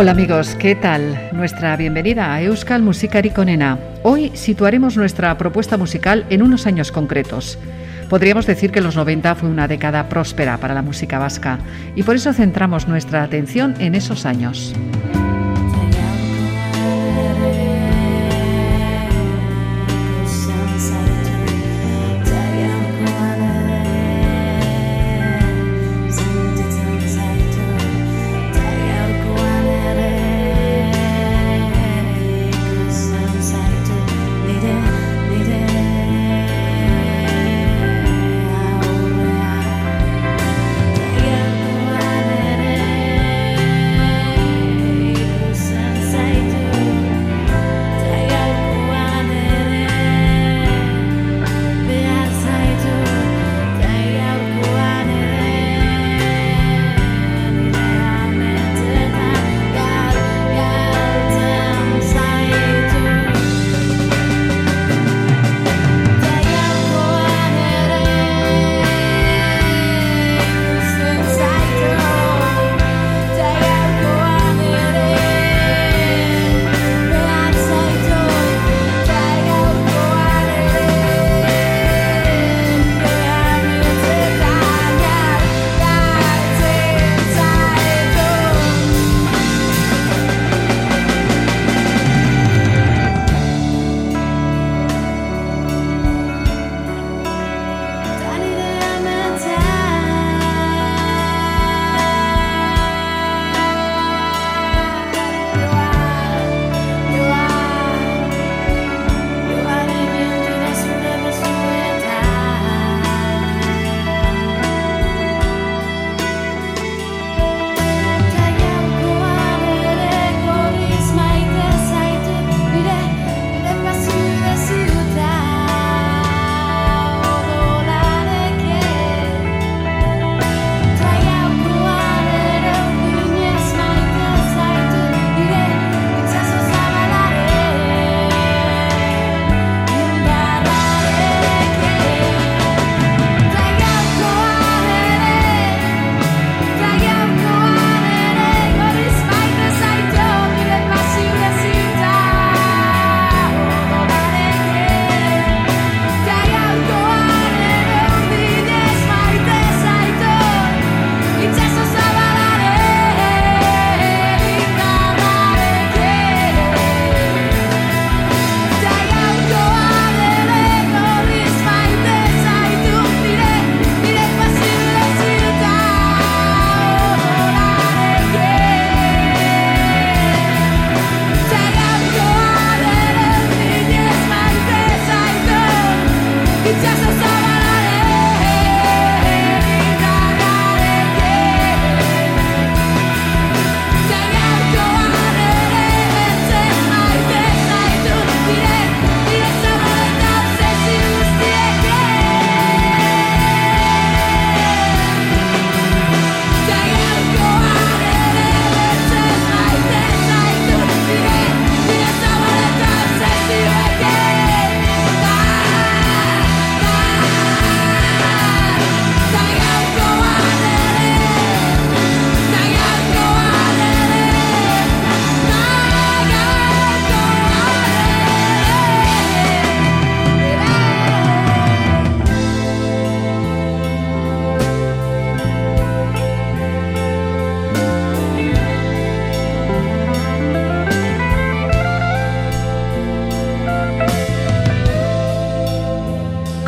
Hola amigos, ¿qué tal? Nuestra bienvenida a Euskal Musikari Conena. Hoy situaremos nuestra propuesta musical en unos años concretos. Podríamos decir que los 90 fue una década próspera para la música vasca y por eso centramos nuestra atención en esos años.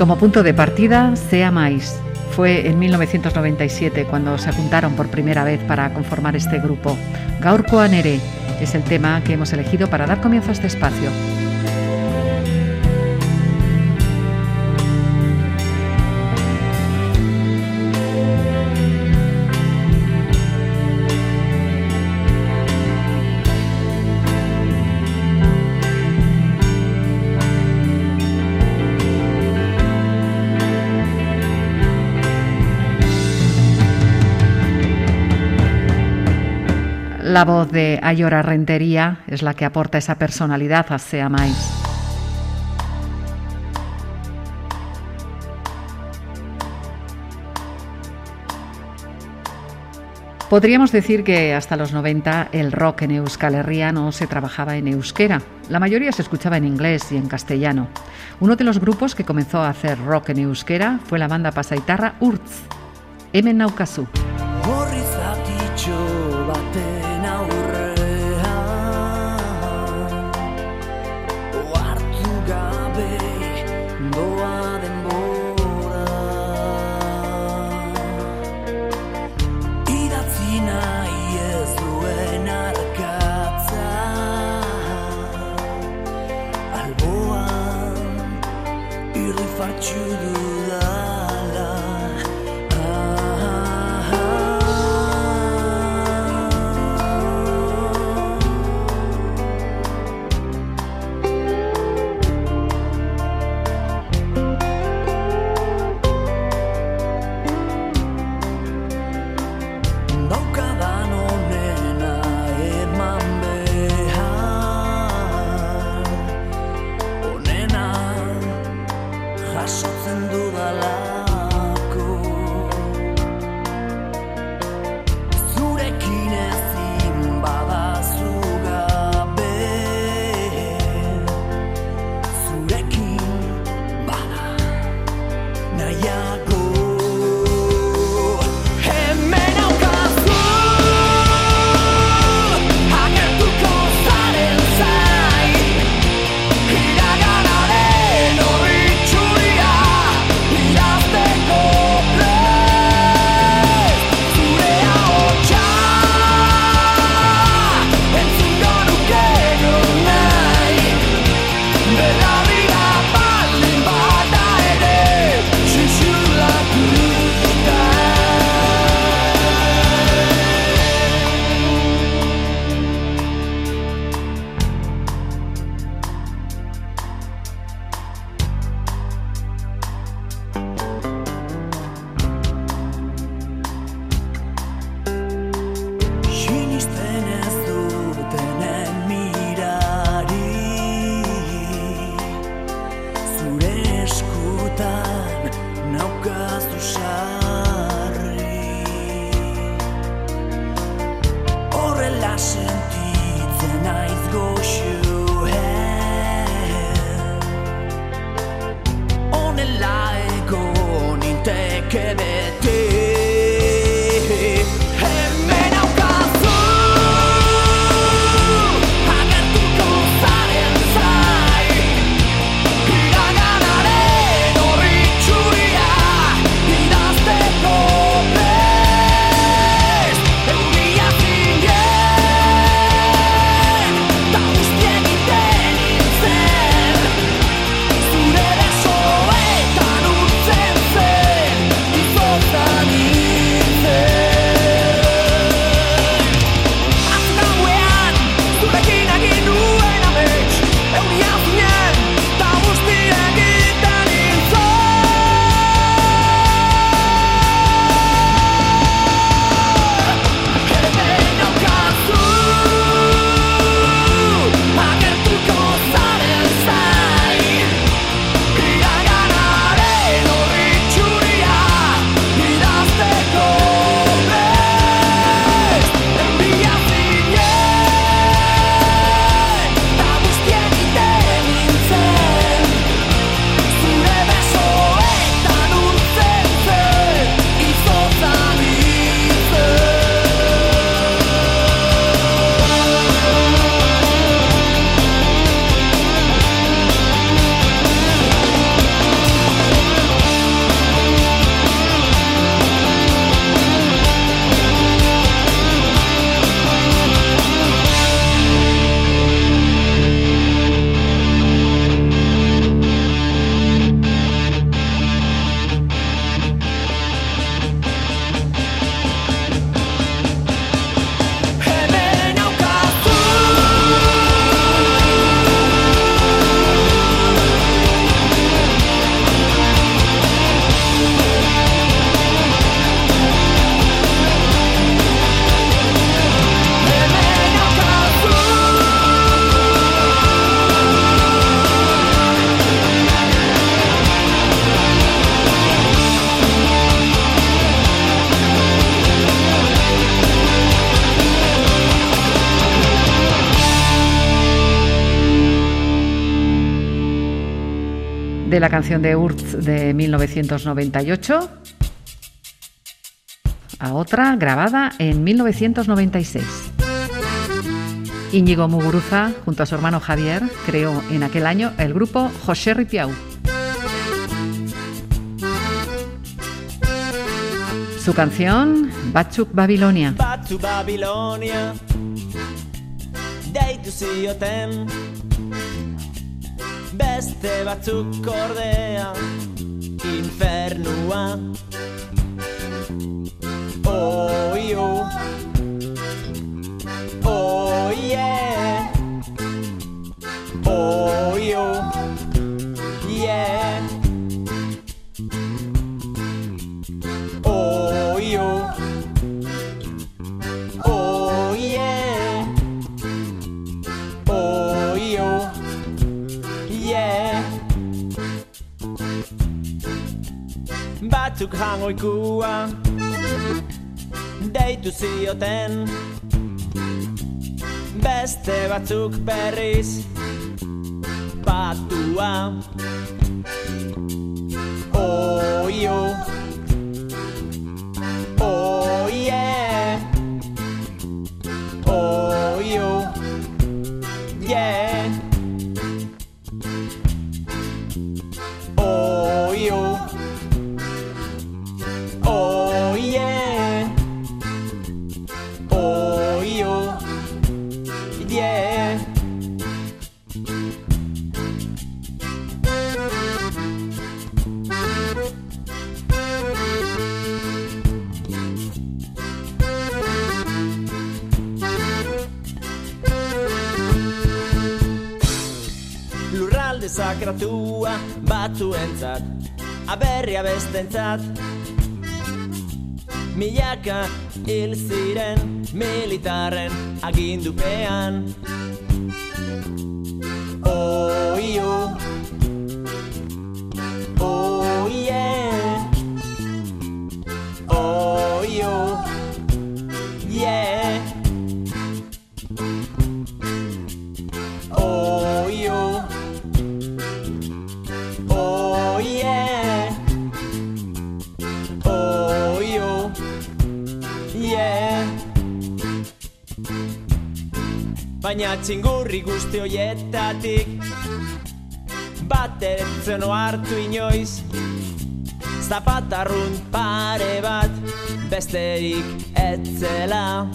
Como punto de partida, Sea Mais. Fue en 1997 cuando se juntaron por primera vez para conformar este grupo. Gaurko Anere es el tema que hemos elegido para dar comienzo a este espacio. La voz de Ayora Rentería es la que aporta esa personalidad a Sea Mais. Podríamos decir que hasta los 90 el rock en Euskal Herria no se trabajaba en euskera. La mayoría se escuchaba en inglés y en castellano. Uno de los grupos que comenzó a hacer rock en euskera fue la banda pasaitarra Urtz. Hemen naukazu. La canción de Urz de 1998 a otra grabada en 1996. Íñigo Muguruza, junto a su hermano Javier, creó en aquel año el grupo José Ripiau. Su canción, Batzuk Babilonia. Babilonia, beste batzuk ordea, infernua. Oh, you. Oh, yeah. Oh, you. Yeah. Batzuk jangoikua deitu zioten Beste batzuk berriz. Batua you Oh, Aberria bestentzat Milaka hil ziren militarren agindupean txingurri guzti hoietatik Bat eretzen hartu inoiz. Zapatarrun pare bat Besterik etzela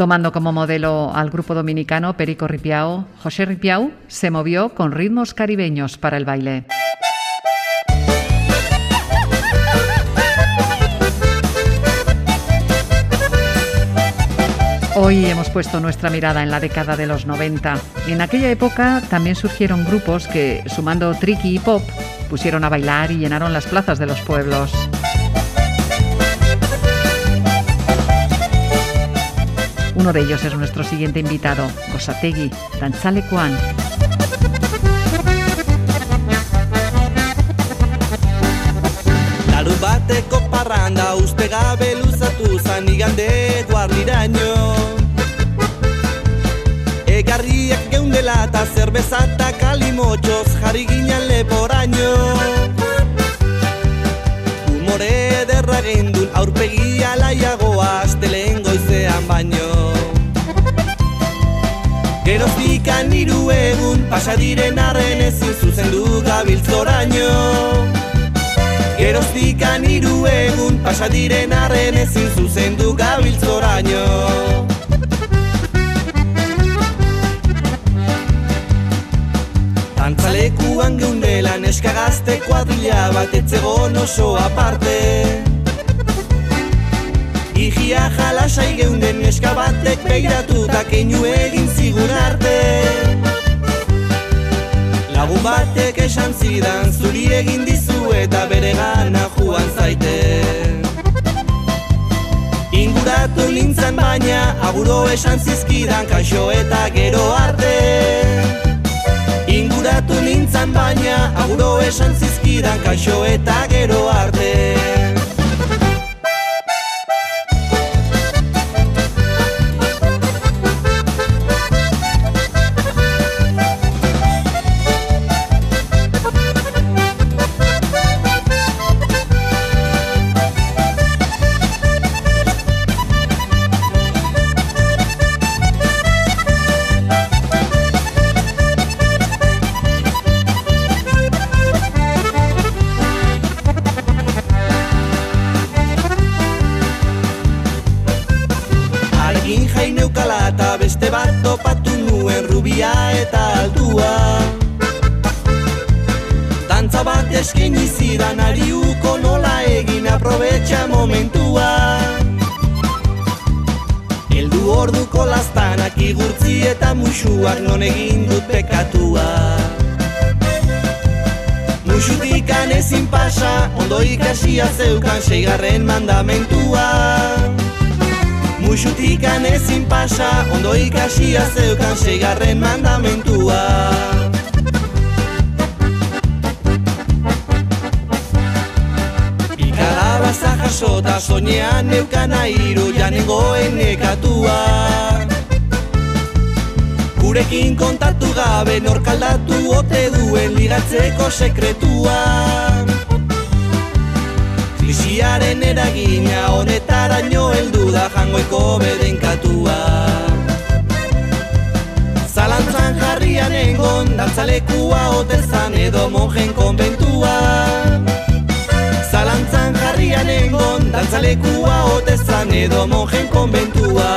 Tomando como modelo al grupo dominicano Perico Ripiao, José Ripiao se movió con ritmos caribeños para el baile. Hoy hemos puesto nuestra mirada en la década de los 90. En aquella época también surgieron grupos que, sumando tricky y pop, pusieron a bailar y llenaron las plazas de los pueblos. Uno de ellos es nuestro siguiente invitado, Gosategui, Dantzalekuan. Larun bateko parranda uste gabe luzatu zan igande eduardiraino Egarriak geundela eta zerbeza eta kalimotxoz jarri ginen leporaino Humore ederra gendun aurpegia la Pasa diren arren ezin zuzendu gabiltzoraino Geroztikan hiru egun Pasa diren arren ezin zuzendu gabiltzoraino Antzalekuan geundela neska gazte kuadrilla bat etzegon oso aparte. Igia jalasai geunden neska batek beiratu eta keinu egin zigun arte Lagun batek esan zidan zuri egin dizu eta bere gana juan zaite. Inguratu nintzen baina aguro esan zizkidan kaixo eta gero arte. Inguratu nintzen baina aguro esan zizkidan kaixo eta gero arte seigarren mandamentua. Musutikan ezin pasa, ondo ikasia zeukan seigarren mandamentua. Ikalabaza jasota soñean neukan airu janengoen nekatua. Gurekin kontatu gabe norkaldatu ote duen ligatzeko sekretua Krisiaren eragina honetaraino heldu da jangoiko bedenkatua Zalantzan jarrian engon dantzalekua otezan edo monjen konbentua. Zalantzan jarrian engon dantzalekua otezan edo monjen konbentua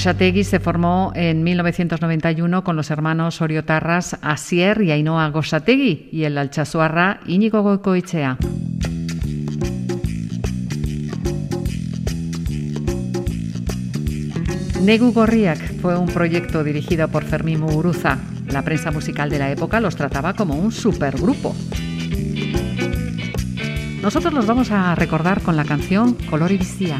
Gosategi se formó en 1991 con los hermanos oriotarras Asier y Ainhoa Gosategui y el alchazuarra Íñigo Goicoechea. Negu Gorriak fue un proyecto dirigido por Fermín Muguruza. La prensa musical de la época los trataba como un supergrupo. Nosotros los vamos a recordar con la canción Color y Vistía.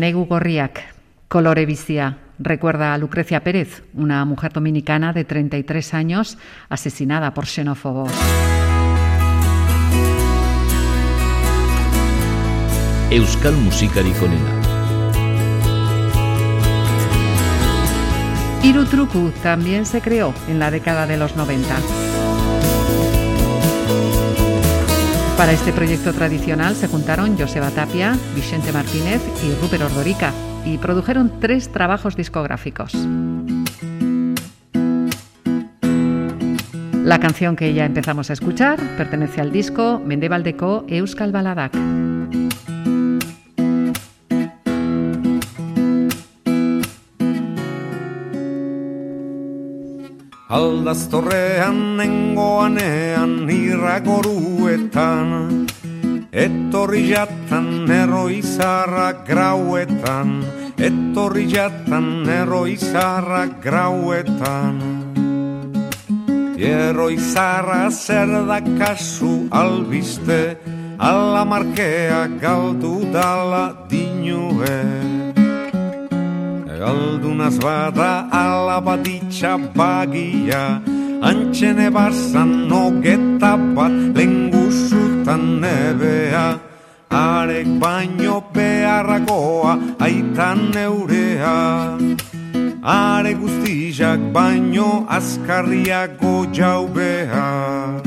Negu Gorriak, Colore Bizia. Recuerda a Lucrecia Pérez, una mujer dominicana de 33 años asesinada por xenófobos. Euskal. Irutruku también se creó en la década de los 90. Para este proyecto tradicional se juntaron Joseba Tapia, Vicente Martínez y Rupert Ordorica y produjeron tres trabajos discográficos. La canción que ya empezamos a escuchar pertenece al disco Mendebaldeko Euskal Baladak. Aldaztorrean nengoanean irragoruetan Etorri jatan eroizarra grauetan Etorri jatan eroizarra grauetan. Eroizarra zer da kasu albiste Ala markea galdu dala dinue. Galdunaz bada alabaditxa bagia Antxene barzan nogeta bat lengusutan nebea Arek baino beharrakoa aitan neurea. Are guztizak baino azkarriako jaubea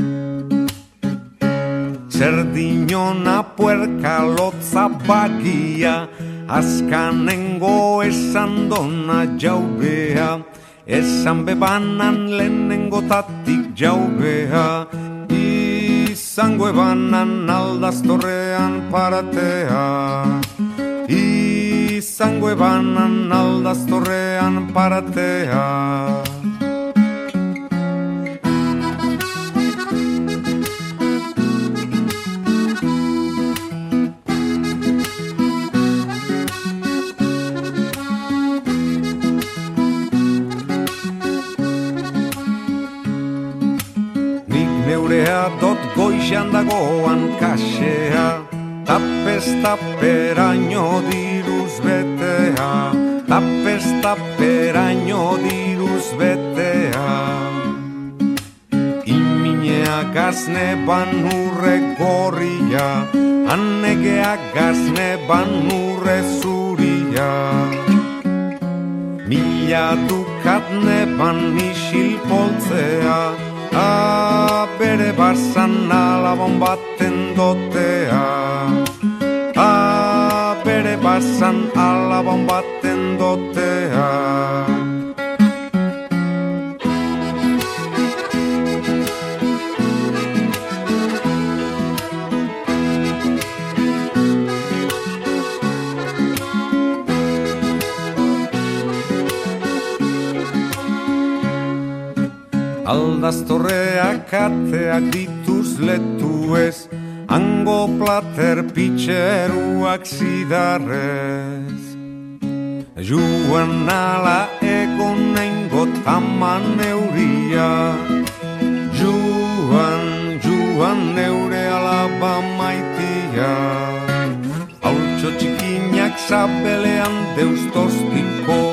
Zerdinona puerka lotza bagia Azkanengo esan dona jaubea Esan bebanan lehenengo tatik jaubea Izango ebanan aldaztorrean paratea. Izango ebanan aldaztorrean paratea goixan dagoan kasea Tapez taperaino diruz betea Tapez taperaino diruz betea. Iminea gazne ban urre gorria Annegea gazne ban urre zuria. Mila dukat neban isil poltzea A bere barzan alabon baten dotea. A bere barzan alabon baten Aldaztorreak ateak dituz letu ez Ango plater pitxeruak zidarrez. Juan ala egon nengo taman euria Juan, juan neure alaba maitia. Hautxo txikinak zabelean deustostiko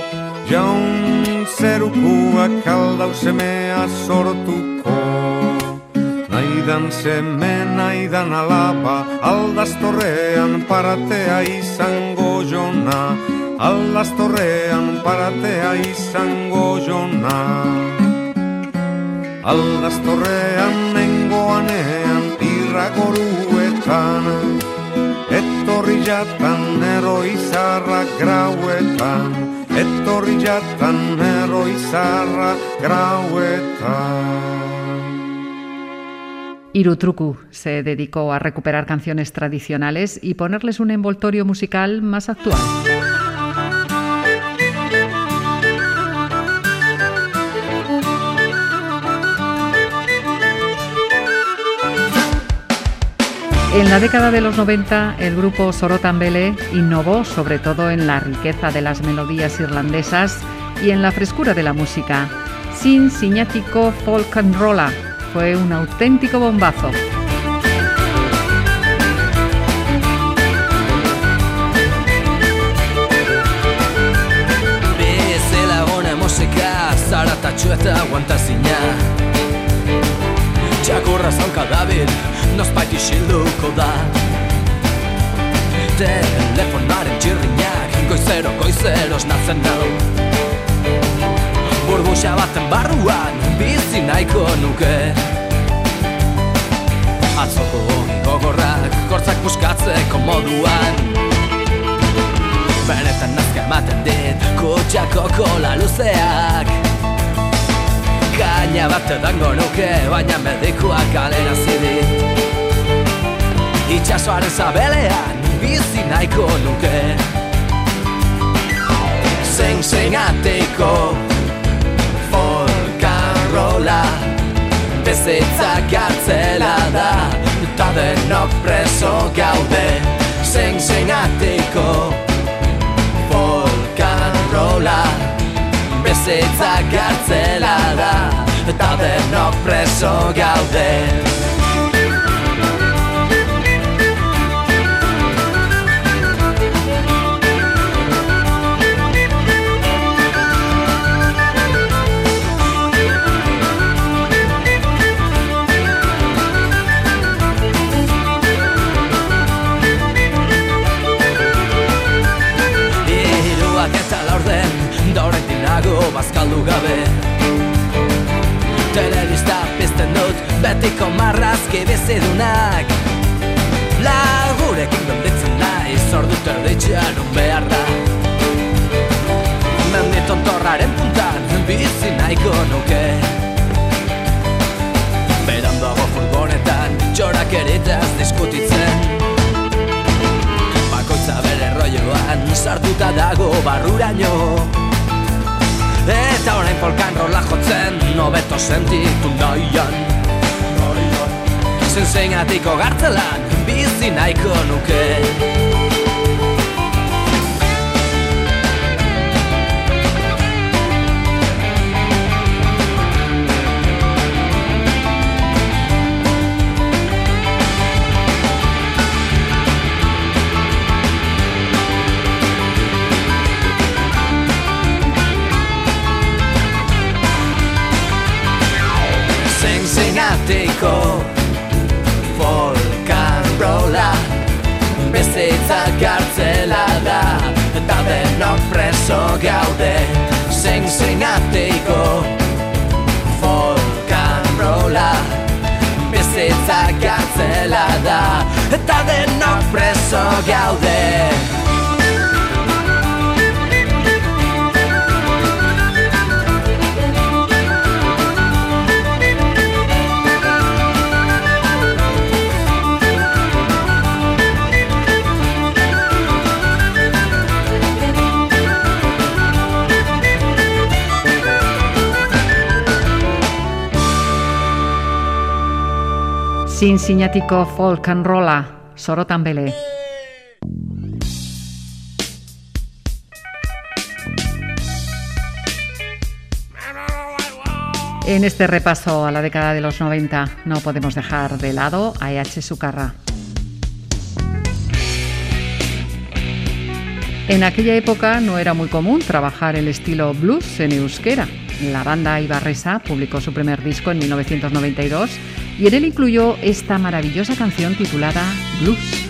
zerukuak aldau semea sortuko. Naidan seme, naidan alaba Aldaztorrean paratea izango jona. Aldaztorrean paratea izango jona. Aldaztorrean nengoanean irragoruetan Etorri jatan eroizarra grauetan Etorri jatan eroizarra grauetan Irutruku se dedicó a recuperar canciones tradicionales y ponerles un envoltorio musical más actual. En la década de los 90, el grupo Sorotambele innovó sobre todo en la riqueza de las melodías irlandesas y en la frescura de la música. Sin Signático Folk and Rolla fue un auténtico bombazo. Txakurra zaunka dabil Nozpait isilduko da. Telefonaren txirriñak Goizero, goizero esnatzen nau. Burbuxa baten barruan Bizi nahiko nuke. Atzoko hori gogorrak Kortzak buskatzeko moduan. Benetan nazka ematen dit Kutxako kola luzeak Kaina bat edango nuke Baina medikoak kalera zidit Itxasoaren zabelean Bizi nahiko nuke. Zein zein ateko Folkarrola Bezitza gartzela da Eta denok preso gaude. Zein zein ateko Folkarrola Bezitza gartzela da Eta denok preso gaude bazkaldu gabe. Telebista pizten dut Betiko marrazki bizidunak Lagurekin gelditzen nahi Zordu terditxean un behar da. Mendi tontorraren puntan Bizi nahiko nuke. Berandago furgonetan Txorak eritaz diskutitzen. Bakoitza bere rolloan Sartuta dago barruraino Eta orain polkan rola jotzen Nobeto sentitu nahian Zen zein atiko gartzelan Bizi nahiko nuke zein atiko Folkan rola Bezitza gartzela da Eta denok preso gaude Zein zein atiko Folkan rola Bizitza gartzela da Eta denok preso gaude Sin sinatiko folk and rolla, sorotan bele. En este repaso a la década de los 90 no podemos dejar de lado a E.H. Sucarra. En aquella época no era muy común trabajar el estilo blues en euskera. La banda Ibarresa publicó su primer disco en 1992 y en él incluyó esta maravillosa canción titulada Blues.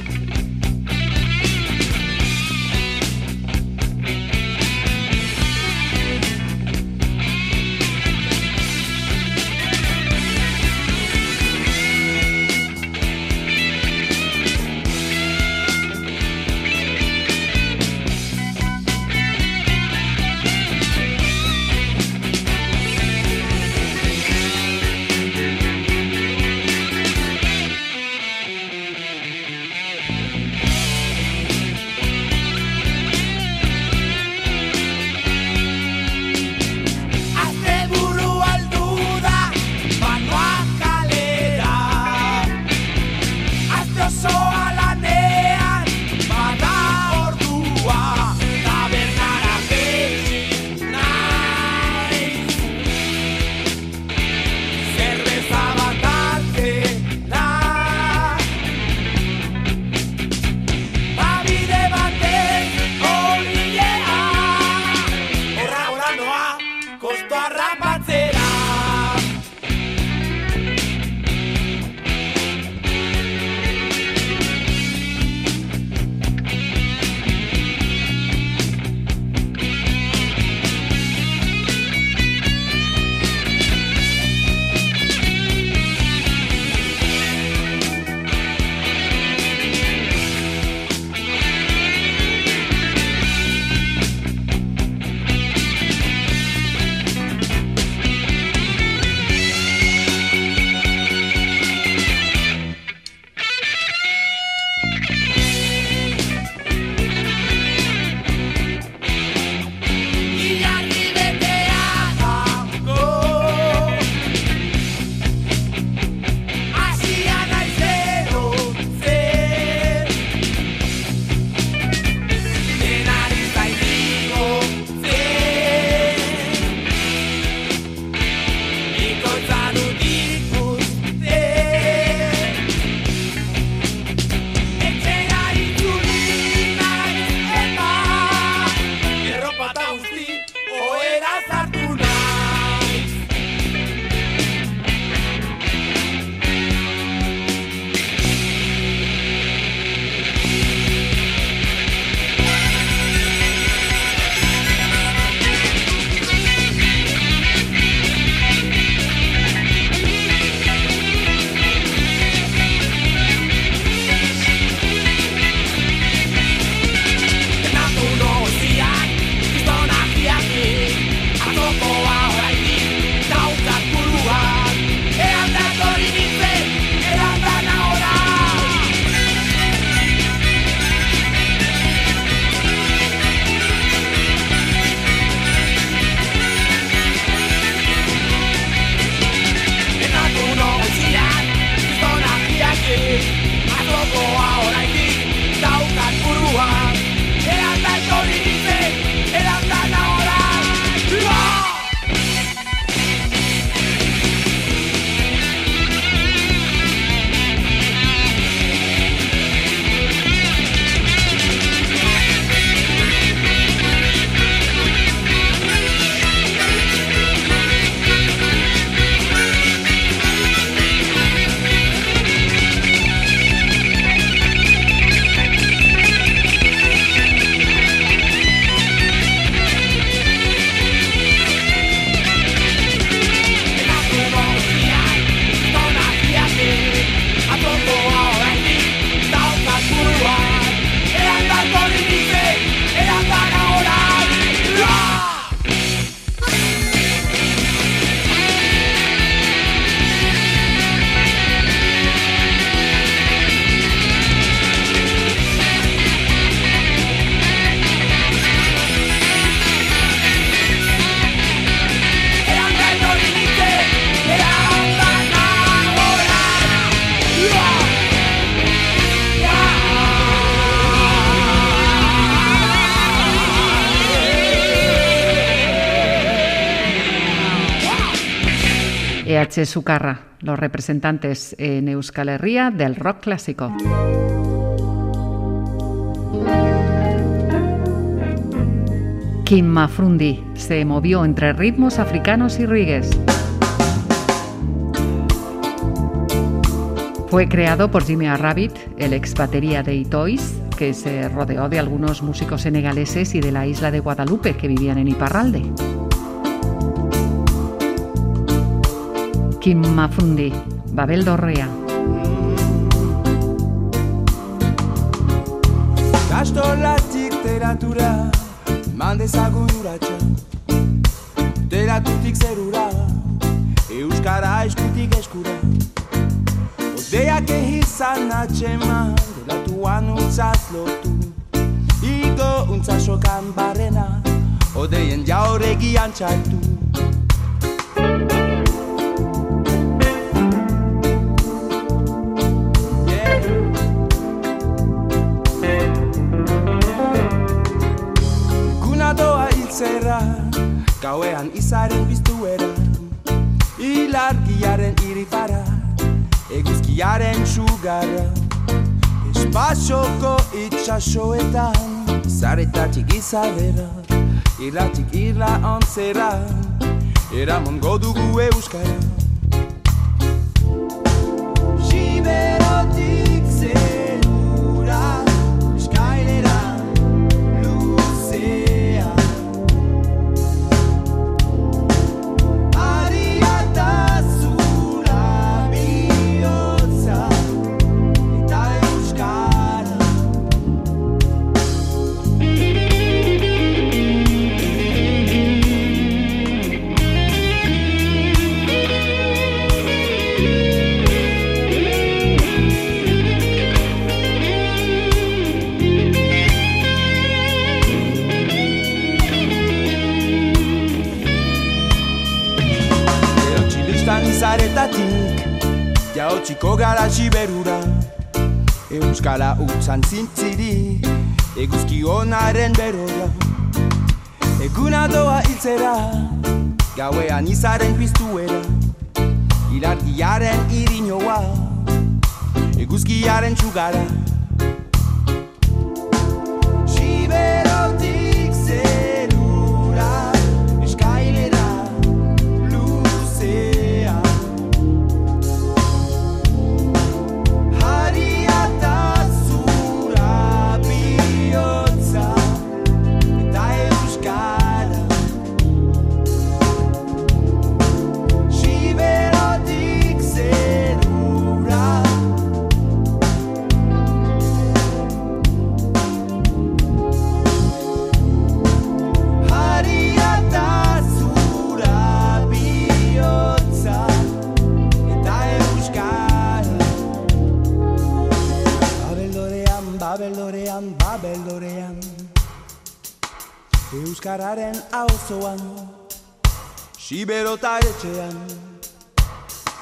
EH Sucarra, los representantes en Euskal Herria del rock clásico. Kim Mafrundi se movió entre ritmos africanos y rigues. Fue creado por Jimmy Rabbit, el ex batería de Itois, que se rodeó de algunos músicos senegaleses y de la isla de Guadalupe que vivían en Iparralde. Kim Mafundi, Babel Dorrea. Kastolatik teratura, mandezagun uratxa Teratutik zerura, euskara eskutik eskura. Odeak egizan atxeman, delatuan untzaz lotu Igo untzasokan barrena, odeien jauregian txaltu zerra Gauean izaren biztu era. Ilargiaren iripara Eguzkiaren sugara. Espasoko itxasoetan Zaretatik izadera Ilatik irla ontzera. Eramongo dugu euskara. izan zintziri Eguzki onaren beroia Eguna doa hiltzera Gauean izaren piztua Euskararen auzoan. Siberotaretxean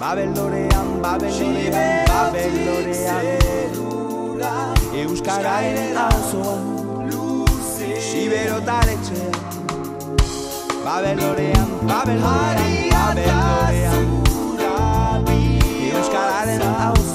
Babeldorean, babeldorean, babeldorean Euskararen auzoan. Siberotaretxean Babeldorean, babeldorean, babeldorean Euskararen auzoan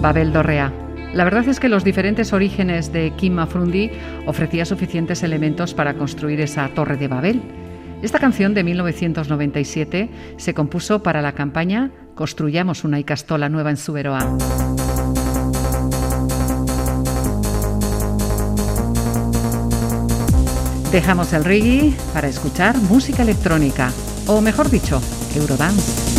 Babel Dorrea. La verdad es que los diferentes orígenes de Kim Mafrundi ofrecía suficientes elementos para construir esa torre de Babel. Esta canción de 1997 se compuso para la campaña Construyamos una Icastola nueva en Suberoa. Dejamos el reggae para escuchar música electrónica, o mejor dicho, Eurodance.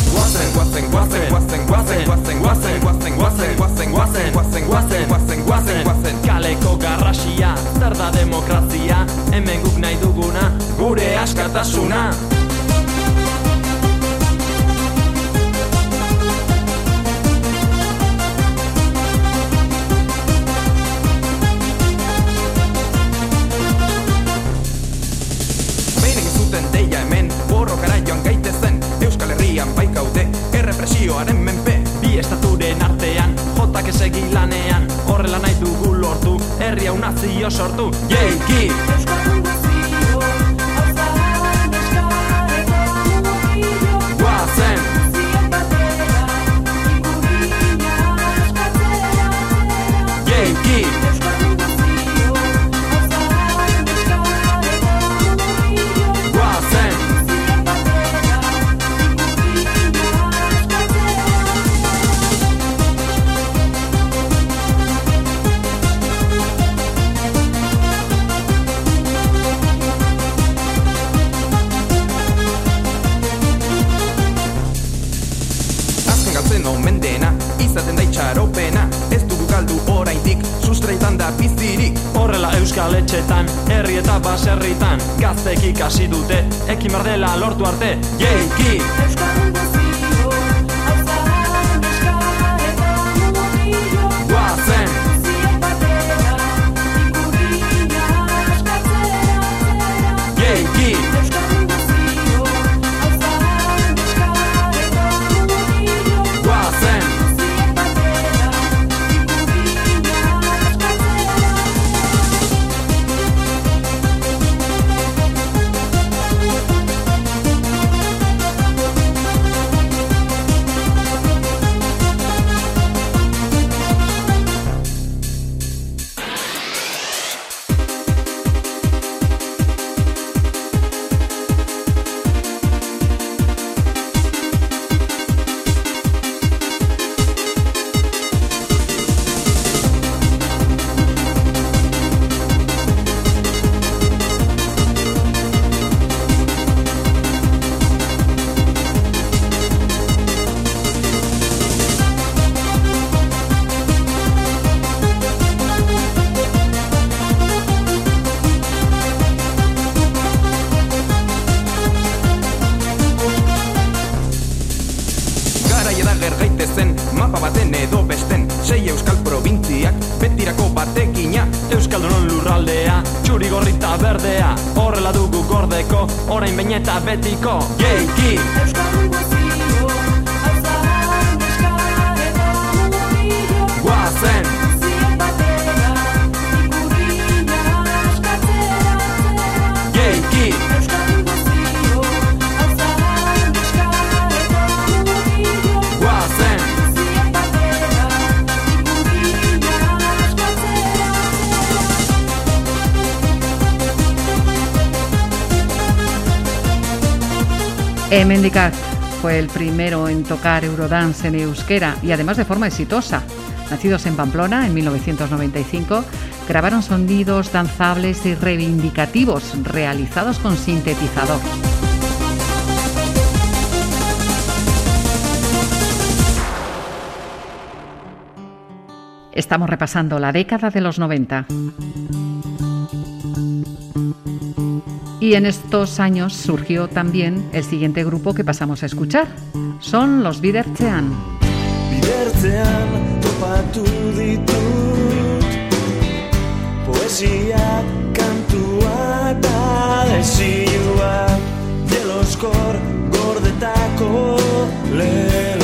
nazioaren menpe bi estaturen artean. Jotak esegi lanean horrela nahi dugu lortu. Herri hau nazio sortu. Jeiki! Euskal baserritan Gaztek ikasi dute, ekin berdela lortu arte Jeiki! Guazen! Fue el primero en tocar Eurodance en euskera y además de forma exitosa. Nacidos en Pamplona en 1995, grabaron sonidos danzables y reivindicativos realizados con sintetizador. Estamos repasando la década de los 90. Y en estos años surgió también el siguiente grupo que pasamos a escuchar. Son los Bidertzean. Bidertzean topatu ditut Poesia, kantua eta desioa Jeloskor gordetako leloa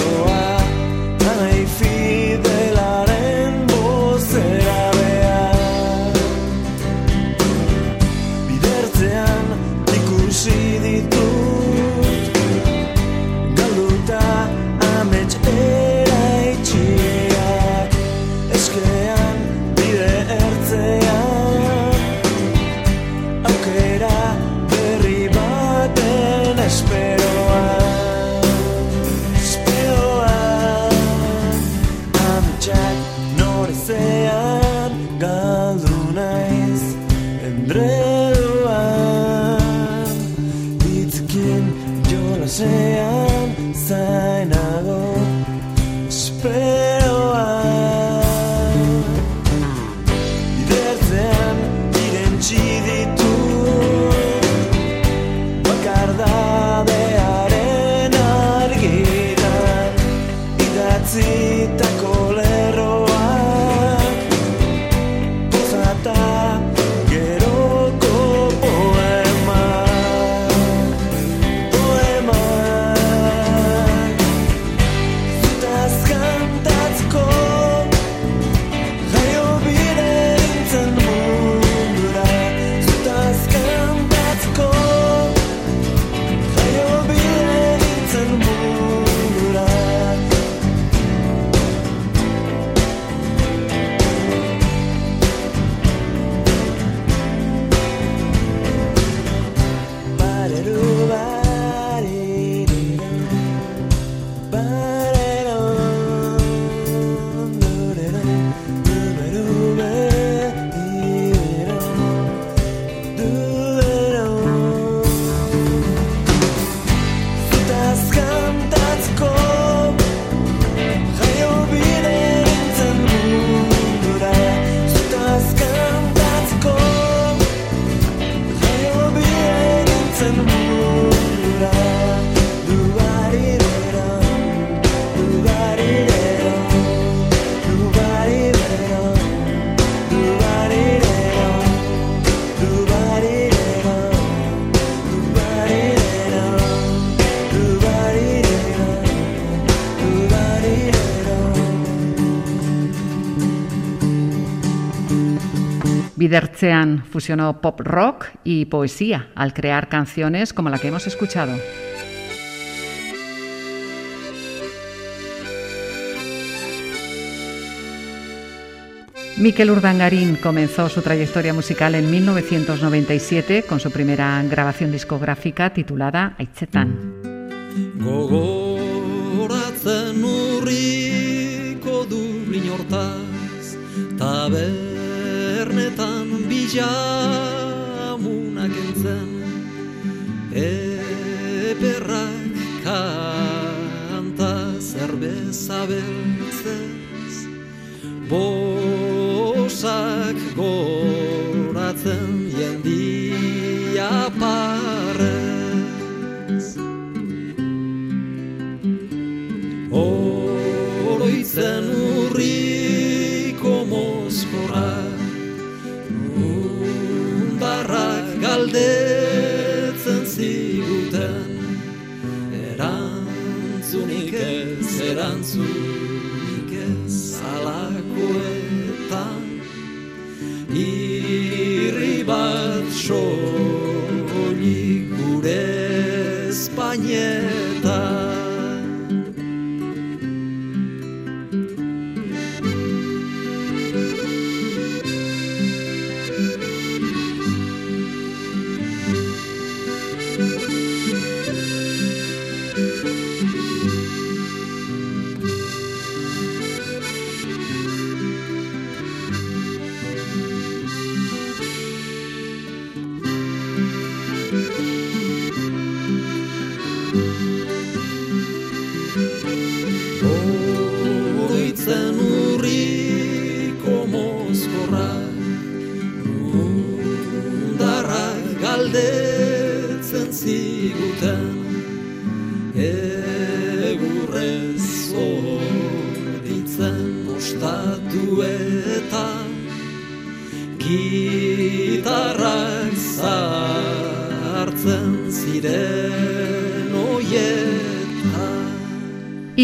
Bidertzean fusionó pop rock y poesía al crear canciones como la que hemos escuchado. Miquel Urdangarín comenzó su trayectoria musical en 1997 con su primera grabación discográfica titulada Aitzetan. Tabernetan bilamunak entzen Eperrak kanta zerbeza beltzez Bosak goratzen jendia parrez. Oroitzen urriko mozkorra galdetzen ziguten Erantzunik ez, erantzunik ez alakoetan Irri bat solik gure Espainetan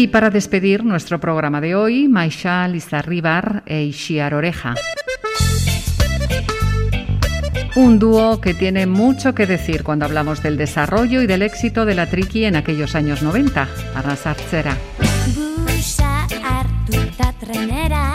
Y para despedir nuestro programa de hoy, Maisha Lizarribar e Ishiar Oreja. Un dúo que tiene mucho que decir cuando hablamos del desarrollo y del éxito de la triki en aquellos años 90. Arrasartzera. Trenera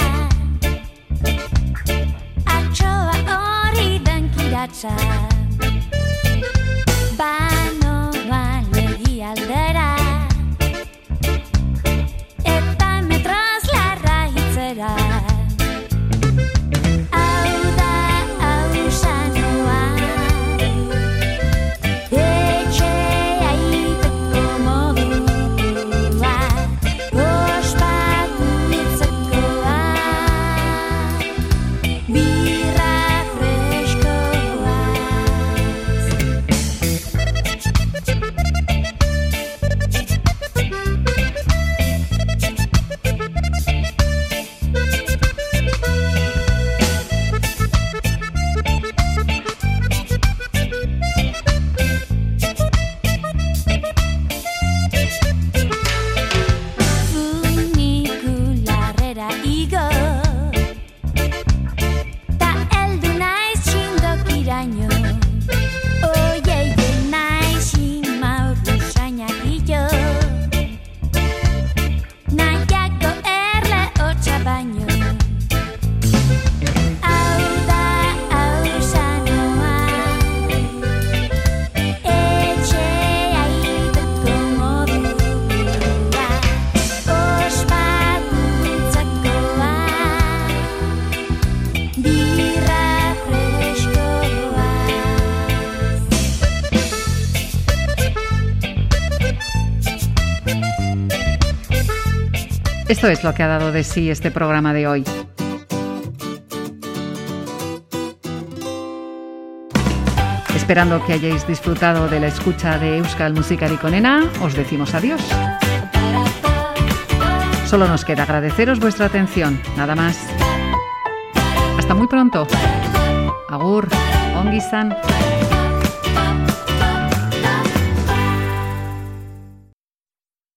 Esto es lo que ha dado de sí este programa de hoy. Esperando que hayáis disfrutado de la escucha de Euskal Musikari Konena, os decimos adiós. Solo nos queda agradeceros vuestra atención, nada más. Hasta muy pronto. Agur, ongi izan.